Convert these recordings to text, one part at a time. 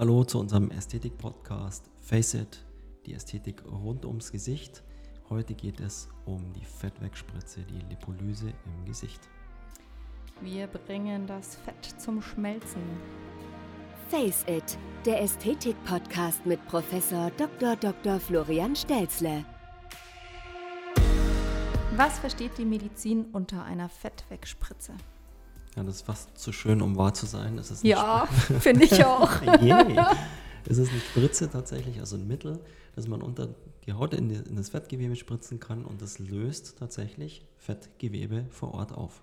Hallo zu unserem Ästhetik-Podcast Face It, die Ästhetik rund ums Gesicht. Heute geht es um die Fettwegspritze, die Lipolyse im Gesicht. Wir bringen das Fett zum Schmelzen. Face It, der Ästhetik-Podcast mit Professor Dr. Dr. Florian Stelzle. Was versteht die Medizin unter einer Fettwegspritze? Ja, das ist fast zu schön, um wahr zu sein. Es ist ja, finde ich auch. yeah. Es ist eine Spritze tatsächlich, also ein Mittel, das man unter die Haut in, die, in das Fettgewebe spritzen kann und das löst tatsächlich Fettgewebe vor Ort auf.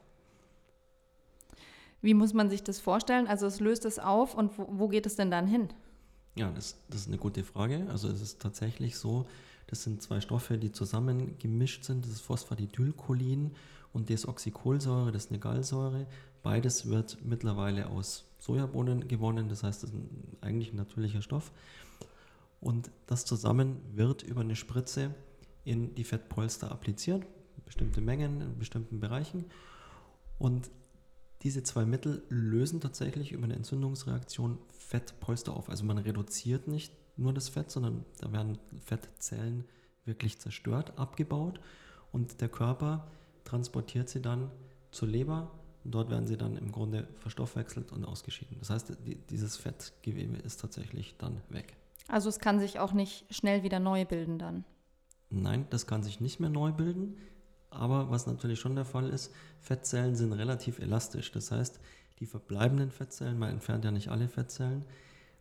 Wie muss man sich das vorstellen? Also es löst es auf und wo, wo geht es denn dann hin? Ja, das, das, ist eine gute Frage. Also es ist tatsächlich so, das sind zwei Stoffe, die zusammen gemischt sind. Das ist Phosphatidylcholin und Desoxycholsäure, das ist eine Gallsäure. Beides wird mittlerweile aus Sojabohnen gewonnen, das heißt, das ist eigentlich ein natürlicher Stoff. Und das zusammen wird über eine Spritze in die Fettpolster appliziert, bestimmte Mengen in bestimmten Bereichen. Und diese zwei Mittel lösen tatsächlich über eine Entzündungsreaktion Fettpolster auf. Also man reduziert nicht nur das Fett, sondern da werden Fettzellen wirklich zerstört, abgebaut und der Körper transportiert sie dann zur Leber und dort werden sie dann im Grunde verstoffwechselt und ausgeschieden. Das heißt, die, dieses Fettgewebe ist tatsächlich dann weg. Also es kann sich auch nicht schnell wieder neu bilden dann? Nein, das kann sich nicht mehr neu bilden. Aber was natürlich schon der Fall ist, Fettzellen sind relativ elastisch. Das heißt, die verbleibenden Fettzellen, man entfernt ja nicht alle Fettzellen,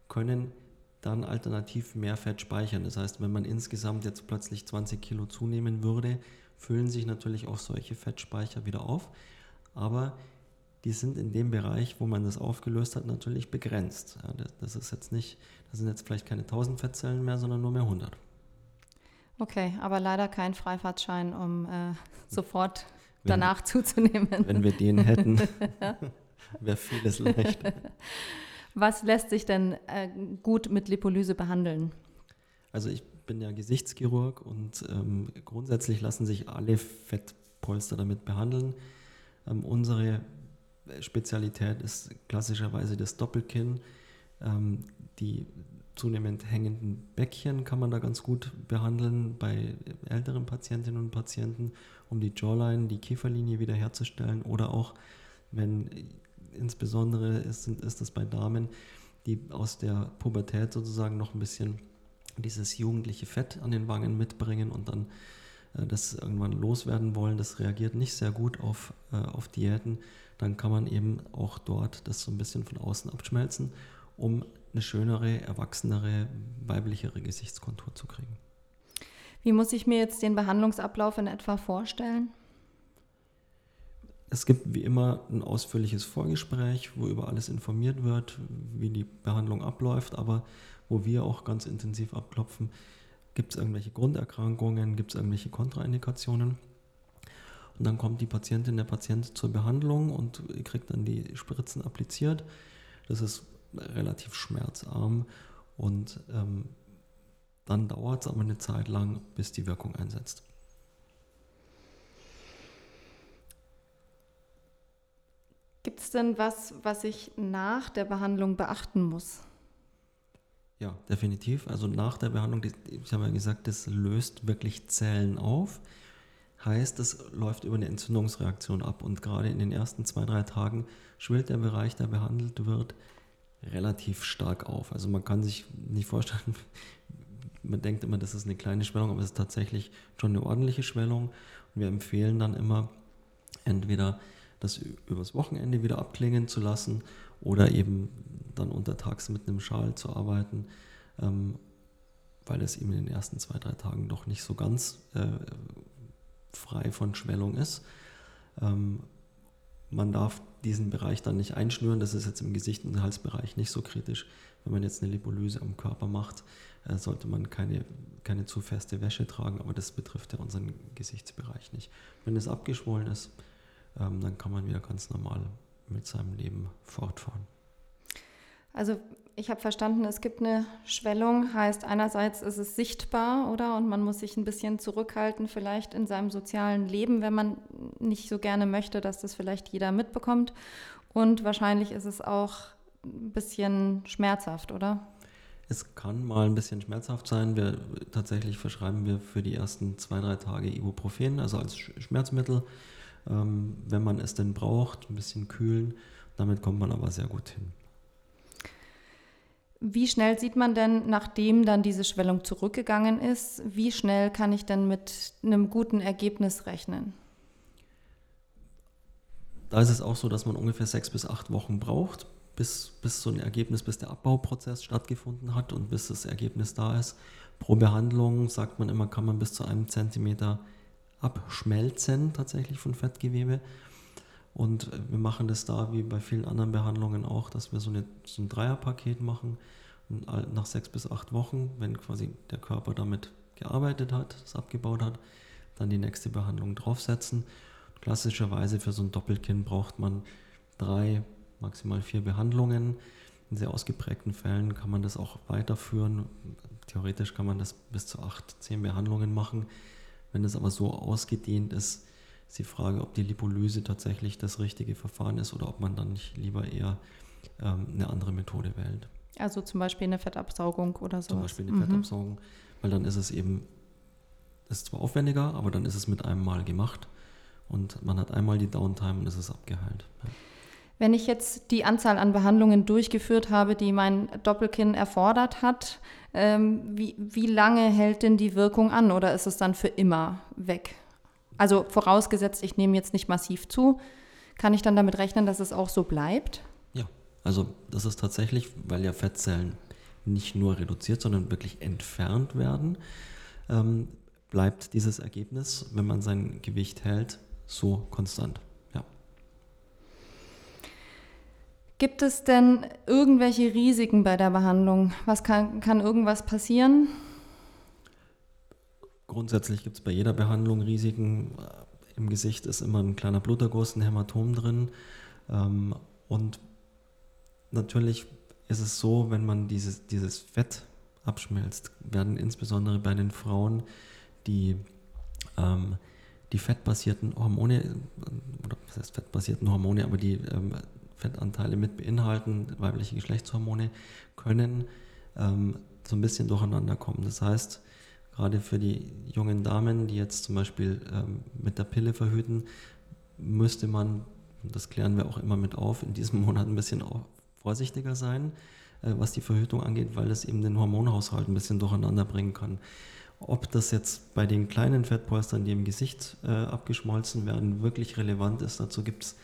können dann alternativ mehr Fett speichern. Das heißt, wenn man insgesamt jetzt plötzlich 20 Kilo zunehmen würde, füllen sich natürlich auch solche Fettspeicher wieder auf. Aber die sind in dem Bereich, wo man das aufgelöst hat, natürlich begrenzt. Ja, das ist jetzt nicht, das sind jetzt vielleicht keine 1000 Fettzellen mehr, sondern nur mehr 100. Okay, aber leider kein Freifahrtschein, um äh, sofort wenn, danach zuzunehmen. Wenn wir den hätten, wäre vieles leicht. Was lässt sich denn äh, gut mit Lipolyse behandeln? Also ich bin ja Gesichtschirurg und ähm, grundsätzlich lassen sich alle Fettpolster damit behandeln. Ähm, unsere Spezialität ist klassischerweise das Doppelkinn. Ähm, die zunehmend hängenden Bäckchen kann man da ganz gut behandeln bei älteren Patientinnen und Patienten, um die Jawline, die Kieferlinie wiederherzustellen oder auch wenn insbesondere ist, ist das bei Damen, die aus der Pubertät sozusagen noch ein bisschen dieses jugendliche Fett an den Wangen mitbringen und dann äh, das irgendwann loswerden wollen. Das reagiert nicht sehr gut auf, äh, auf Diäten. Dann kann man eben auch dort das so ein bisschen von außen abschmelzen, um eine schönere, erwachsenere, weiblichere Gesichtskontur zu kriegen. Wie muss ich mir jetzt den Behandlungsablauf in etwa vorstellen? Es gibt wie immer ein ausführliches Vorgespräch, wo über alles informiert wird, wie die Behandlung abläuft, aber wo wir auch ganz intensiv abklopfen, gibt es irgendwelche Grunderkrankungen, gibt es irgendwelche Kontraindikationen. Und dann kommt die Patientin, der Patient zur Behandlung und kriegt dann die Spritzen appliziert. Das ist relativ schmerzarm und ähm, dann dauert es aber eine Zeit lang, bis die Wirkung einsetzt. Gibt es denn was, was ich nach der Behandlung beachten muss? Ja, definitiv. Also nach der Behandlung, ich habe ja gesagt, das löst wirklich Zellen auf. Heißt, es läuft über eine Entzündungsreaktion ab. Und gerade in den ersten zwei, drei Tagen schwillt der Bereich, der behandelt wird, relativ stark auf. Also man kann sich nicht vorstellen, man denkt immer, das ist eine kleine Schwellung, aber es ist tatsächlich schon eine ordentliche Schwellung. Und wir empfehlen dann immer, entweder das übers Wochenende wieder abklingen zu lassen oder eben dann untertags mit einem Schal zu arbeiten, ähm, weil es eben in den ersten zwei, drei Tagen doch nicht so ganz äh, frei von Schwellung ist. Ähm, man darf diesen Bereich dann nicht einschnüren, das ist jetzt im Gesicht- und Halsbereich nicht so kritisch. Wenn man jetzt eine Lipolyse am Körper macht, äh, sollte man keine, keine zu feste Wäsche tragen, aber das betrifft ja unseren Gesichtsbereich nicht. Wenn es abgeschwollen ist, ähm, dann kann man wieder ganz normal mit seinem Leben fortfahren. Also ich habe verstanden, es gibt eine Schwellung, heißt einerseits ist es sichtbar, oder? Und man muss sich ein bisschen zurückhalten, vielleicht in seinem sozialen Leben, wenn man nicht so gerne möchte, dass das vielleicht jeder mitbekommt. Und wahrscheinlich ist es auch ein bisschen schmerzhaft, oder? Es kann mal ein bisschen schmerzhaft sein. Wir, tatsächlich verschreiben wir für die ersten zwei, drei Tage Ibuprofen, also als Schmerzmittel, ähm, wenn man es denn braucht, ein bisschen kühlen. Damit kommt man aber sehr gut hin. Wie schnell sieht man denn, nachdem dann diese Schwellung zurückgegangen ist, wie schnell kann ich denn mit einem guten Ergebnis rechnen? Da ist es auch so, dass man ungefähr sechs bis acht Wochen braucht, bis, bis so ein Ergebnis, bis der Abbauprozess stattgefunden hat und bis das Ergebnis da ist. Pro Behandlung, sagt man immer, kann man bis zu einem Zentimeter abschmelzen tatsächlich von Fettgewebe. Und wir machen das da wie bei vielen anderen Behandlungen auch, dass wir so, eine, so ein Dreierpaket machen. Und nach sechs bis acht Wochen, wenn quasi der Körper damit gearbeitet hat, es abgebaut hat, dann die nächste Behandlung draufsetzen. Klassischerweise für so ein Doppelkinn braucht man drei maximal vier Behandlungen. In sehr ausgeprägten Fällen kann man das auch weiterführen. Theoretisch kann man das bis zu acht, zehn Behandlungen machen. Wenn es aber so ausgedehnt ist, ist die Frage, ob die Lipolyse tatsächlich das richtige Verfahren ist oder ob man dann nicht lieber eher ähm, eine andere Methode wählt. Also zum Beispiel eine Fettabsaugung oder so. Zum Beispiel eine mhm. Fettabsaugung, weil dann ist es eben, das ist zwar aufwendiger, aber dann ist es mit einem Mal gemacht und man hat einmal die Downtime und es ist abgeheilt. Ja. Wenn ich jetzt die Anzahl an Behandlungen durchgeführt habe, die mein Doppelkinn erfordert hat, ähm, wie, wie lange hält denn die Wirkung an oder ist es dann für immer weg? Also vorausgesetzt, ich nehme jetzt nicht massiv zu, kann ich dann damit rechnen, dass es auch so bleibt? Ja, also das ist tatsächlich, weil ja Fettzellen nicht nur reduziert, sondern wirklich entfernt werden, ähm, bleibt dieses Ergebnis, wenn man sein Gewicht hält, so konstant. Gibt es denn irgendwelche Risiken bei der Behandlung? Was kann, kann irgendwas passieren? Grundsätzlich gibt es bei jeder Behandlung Risiken. Im Gesicht ist immer ein kleiner Bluterguss, ein Hämatom drin. Ähm, und natürlich ist es so, wenn man dieses, dieses Fett abschmilzt, werden insbesondere bei den Frauen die, ähm, die fettbasierten Hormone, oder was heißt fettbasierten Hormone, aber die ähm, Fettanteile mit beinhalten, weibliche Geschlechtshormone, können ähm, so ein bisschen durcheinander kommen. Das heißt, gerade für die jungen Damen, die jetzt zum Beispiel ähm, mit der Pille verhüten, müsste man, das klären wir auch immer mit auf, in diesem Monat ein bisschen vorsichtiger sein, äh, was die Verhütung angeht, weil es eben den Hormonhaushalt ein bisschen durcheinander bringen kann. Ob das jetzt bei den kleinen Fettpolstern, die im Gesicht äh, abgeschmolzen werden, wirklich relevant ist, dazu gibt es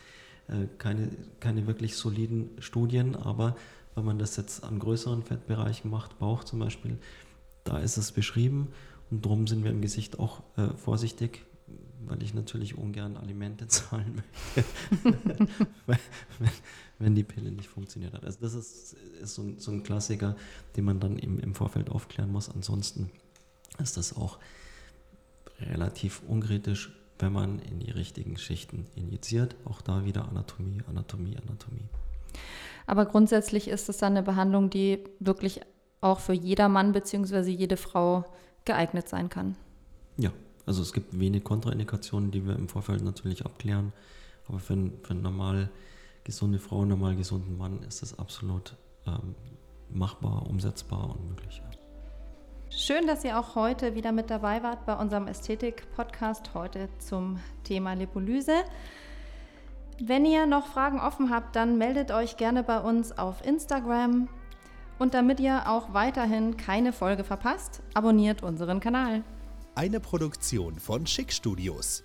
keine, keine wirklich soliden Studien, aber wenn man das jetzt an größeren Fettbereichen macht, Bauch zum Beispiel, da ist es beschrieben und darum sind wir im Gesicht auch äh, vorsichtig, weil ich natürlich ungern Alimente zahlen möchte, wenn, wenn, die Pille nicht funktioniert hat. Also das ist, ist so, ein, so, ein, Klassiker, den man dann eben im Vorfeld aufklären muss. Ansonsten ist das auch relativ unkritisch wenn man in die richtigen Schichten injiziert. Auch da wieder Anatomie, Anatomie, Anatomie. Aber grundsätzlich ist es dann eine Behandlung, die wirklich auch für jeder Mann bzw. jede Frau geeignet sein kann. Ja, also es gibt wenig Kontraindikationen, die wir im Vorfeld natürlich abklären. Aber für, für eine normal gesunde Frau, einen normal gesunden Mann ist das absolut ähm, machbar, umsetzbar und möglich. Schön, dass ihr auch heute wieder mit dabei wart bei unserem Ästhetik-Podcast heute zum Thema Lipolyse. Wenn ihr noch Fragen offen habt, dann meldet euch gerne bei uns auf Instagram. Und damit ihr auch weiterhin keine Folge verpasst, abonniert unseren Kanal. Eine Produktion von Schick Studios.